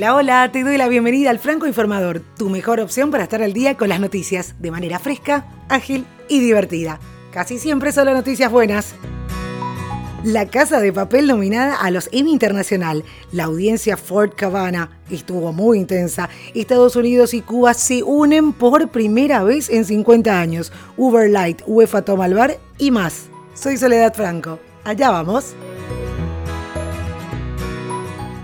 Hola, hola, te doy la bienvenida al Franco Informador, tu mejor opción para estar al día con las noticias de manera fresca, ágil y divertida. Casi siempre solo noticias buenas. La Casa de Papel nominada a los Emmy Internacional. La audiencia Ford Cabana estuvo muy intensa. Estados Unidos y Cuba se unen por primera vez en 50 años. Uber Light, UEFA Toma al Bar y más. Soy Soledad Franco. Allá vamos.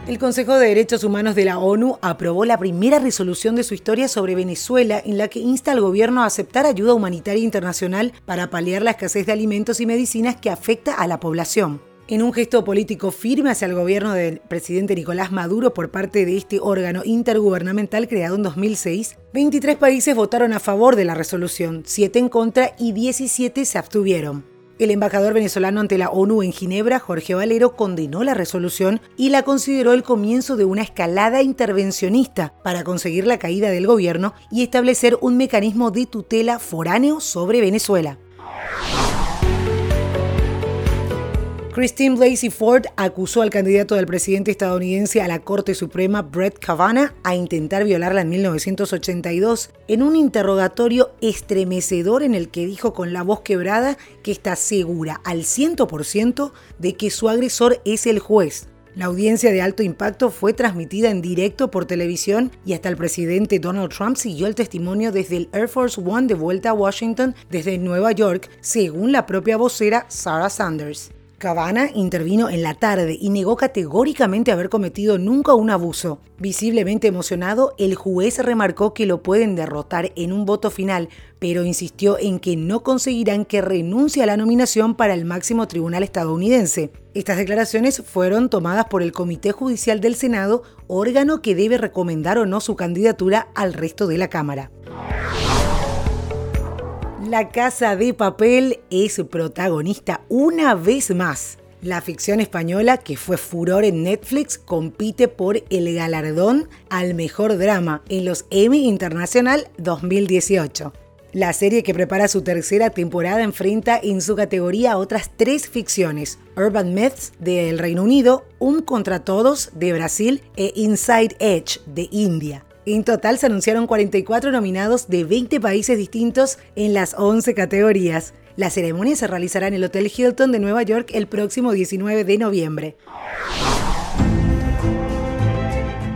El Consejo de Derechos Humanos de la ONU aprobó la primera resolución de su historia sobre Venezuela en la que insta al gobierno a aceptar ayuda humanitaria internacional para paliar la escasez de alimentos y medicinas que afecta a la población. En un gesto político firme hacia el gobierno del presidente Nicolás Maduro por parte de este órgano intergubernamental creado en 2006, 23 países votaron a favor de la resolución, 7 en contra y 17 se abstuvieron. El embajador venezolano ante la ONU en Ginebra, Jorge Valero, condenó la resolución y la consideró el comienzo de una escalada intervencionista para conseguir la caída del gobierno y establecer un mecanismo de tutela foráneo sobre Venezuela. Christine Blasey Ford acusó al candidato del presidente estadounidense a la Corte Suprema, Brett Kavanaugh, a intentar violarla en 1982 en un interrogatorio estremecedor en el que dijo con la voz quebrada que está segura al 100% de que su agresor es el juez. La audiencia de alto impacto fue transmitida en directo por televisión y hasta el presidente Donald Trump siguió el testimonio desde el Air Force One de vuelta a Washington desde Nueva York, según la propia vocera Sarah Sanders. Cabana intervino en la tarde y negó categóricamente haber cometido nunca un abuso. Visiblemente emocionado, el juez remarcó que lo pueden derrotar en un voto final, pero insistió en que no conseguirán que renuncie a la nominación para el máximo tribunal estadounidense. Estas declaraciones fueron tomadas por el Comité Judicial del Senado, órgano que debe recomendar o no su candidatura al resto de la Cámara. La Casa de Papel es protagonista una vez más. La ficción española, que fue furor en Netflix, compite por el galardón al mejor drama en los Emmy Internacional 2018. La serie que prepara su tercera temporada enfrenta en su categoría a otras tres ficciones: Urban Myths del Reino Unido, Un contra Todos de Brasil e Inside Edge de India. En total se anunciaron 44 nominados de 20 países distintos en las 11 categorías. La ceremonia se realizará en el Hotel Hilton de Nueva York el próximo 19 de noviembre.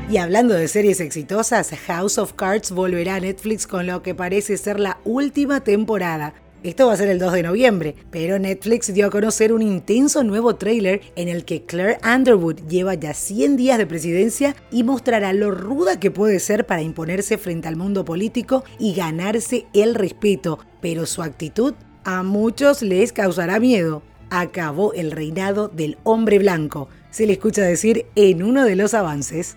Y hablando de series exitosas, House of Cards volverá a Netflix con lo que parece ser la última temporada. Esto va a ser el 2 de noviembre, pero Netflix dio a conocer un intenso nuevo tráiler en el que Claire Underwood lleva ya 100 días de presidencia y mostrará lo ruda que puede ser para imponerse frente al mundo político y ganarse el respeto, pero su actitud a muchos les causará miedo. Acabó el reinado del hombre blanco, se le escucha decir en uno de los avances.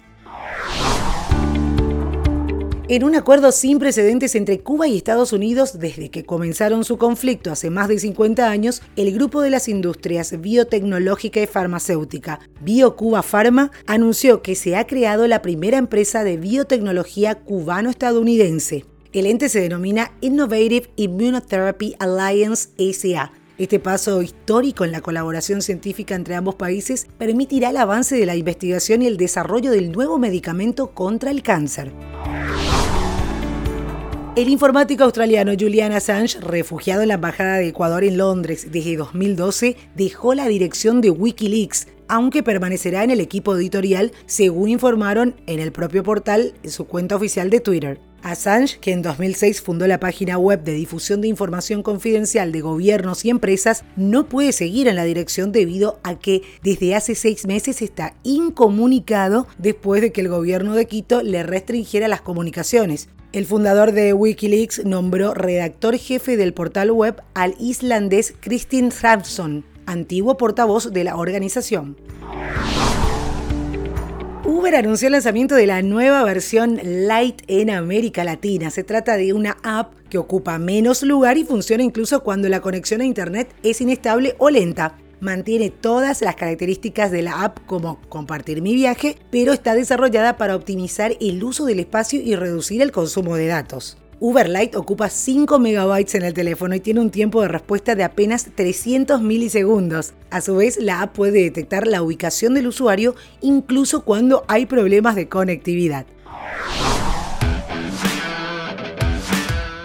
En un acuerdo sin precedentes entre Cuba y Estados Unidos desde que comenzaron su conflicto hace más de 50 años, el grupo de las industrias biotecnológica y farmacéutica, BioCuba Pharma, anunció que se ha creado la primera empresa de biotecnología cubano-estadounidense. El ente se denomina Innovative Immunotherapy Alliance SA este paso histórico en la colaboración científica entre ambos países permitirá el avance de la investigación y el desarrollo del nuevo medicamento contra el cáncer. El informático australiano Julian Assange, refugiado en la Embajada de Ecuador en Londres desde 2012, dejó la dirección de Wikileaks, aunque permanecerá en el equipo editorial, según informaron en el propio portal en su cuenta oficial de Twitter. Assange, que en 2006 fundó la página web de difusión de información confidencial de gobiernos y empresas, no puede seguir en la dirección debido a que desde hace seis meses está incomunicado después de que el gobierno de Quito le restringiera las comunicaciones. El fundador de Wikileaks nombró redactor jefe del portal web al islandés Kristin Hrafnsson, antiguo portavoz de la organización. Uber anunció el lanzamiento de la nueva versión Light en América Latina. Se trata de una app que ocupa menos lugar y funciona incluso cuando la conexión a Internet es inestable o lenta mantiene todas las características de la app como compartir mi viaje, pero está desarrollada para optimizar el uso del espacio y reducir el consumo de datos. Uber Lite ocupa 5 megabytes en el teléfono y tiene un tiempo de respuesta de apenas 300 milisegundos. A su vez, la app puede detectar la ubicación del usuario incluso cuando hay problemas de conectividad.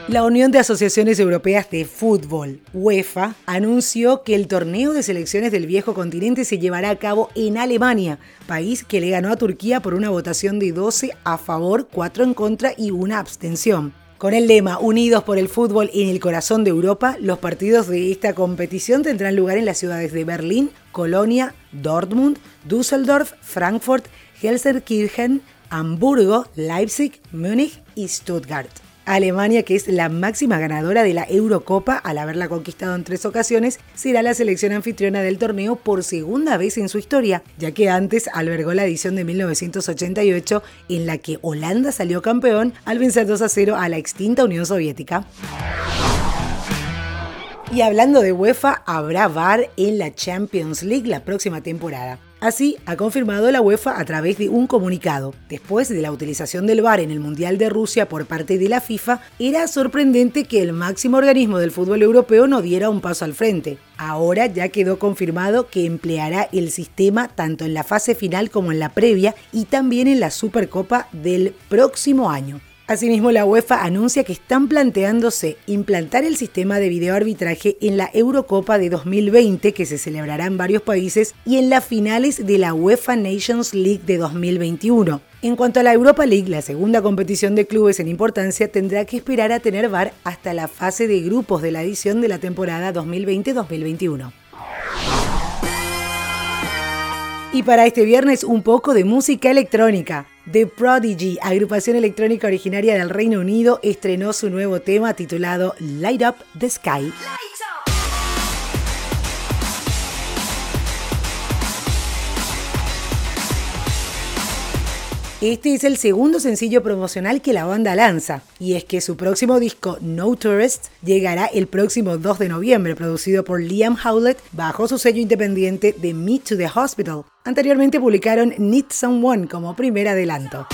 La Unión de Asociaciones Europeas de Fútbol, UEFA, anunció que el torneo de selecciones del viejo continente se llevará a cabo en Alemania, país que le ganó a Turquía por una votación de 12 a favor, 4 en contra y una abstención. Con el lema Unidos por el fútbol en el corazón de Europa, los partidos de esta competición tendrán lugar en las ciudades de Berlín, Colonia, Dortmund, Düsseldorf, Frankfurt, Helsenkirchen, Hamburgo, Leipzig, Múnich y Stuttgart. Alemania, que es la máxima ganadora de la Eurocopa al haberla conquistado en tres ocasiones, será la selección anfitriona del torneo por segunda vez en su historia, ya que antes albergó la edición de 1988 en la que Holanda salió campeón al vencer 2 a 0 a la extinta Unión Soviética. Y hablando de UEFA, habrá VAR en la Champions League la próxima temporada. Así ha confirmado la UEFA a través de un comunicado. Después de la utilización del VAR en el Mundial de Rusia por parte de la FIFA, era sorprendente que el máximo organismo del fútbol europeo no diera un paso al frente. Ahora ya quedó confirmado que empleará el sistema tanto en la fase final como en la previa y también en la Supercopa del próximo año. Asimismo, la UEFA anuncia que están planteándose implantar el sistema de videoarbitraje en la Eurocopa de 2020 que se celebrará en varios países y en las finales de la UEFA Nations League de 2021. En cuanto a la Europa League, la segunda competición de clubes en importancia tendrá que esperar a tener VAR hasta la fase de grupos de la edición de la temporada 2020-2021. Y para este viernes un poco de música electrónica. The Prodigy, agrupación electrónica originaria del Reino Unido, estrenó su nuevo tema titulado Light Up the Sky. Este es el segundo sencillo promocional que la banda lanza, y es que su próximo disco, No Tourist, llegará el próximo 2 de noviembre, producido por Liam Howlett bajo su sello independiente de Meet to the Hospital. Anteriormente publicaron Need Someone como primer adelanto.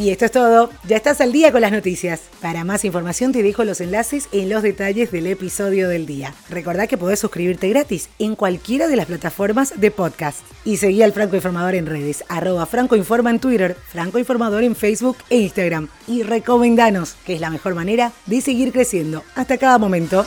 Y esto es todo. Ya estás al día con las noticias. Para más información te dejo los enlaces en los detalles del episodio del día. Recordá que podés suscribirte gratis en cualquiera de las plataformas de podcast. Y seguí al Franco Informador en redes, arroba Franco Informa en Twitter, Franco Informador en Facebook e Instagram. Y recomendanos, que es la mejor manera de seguir creciendo. Hasta cada momento.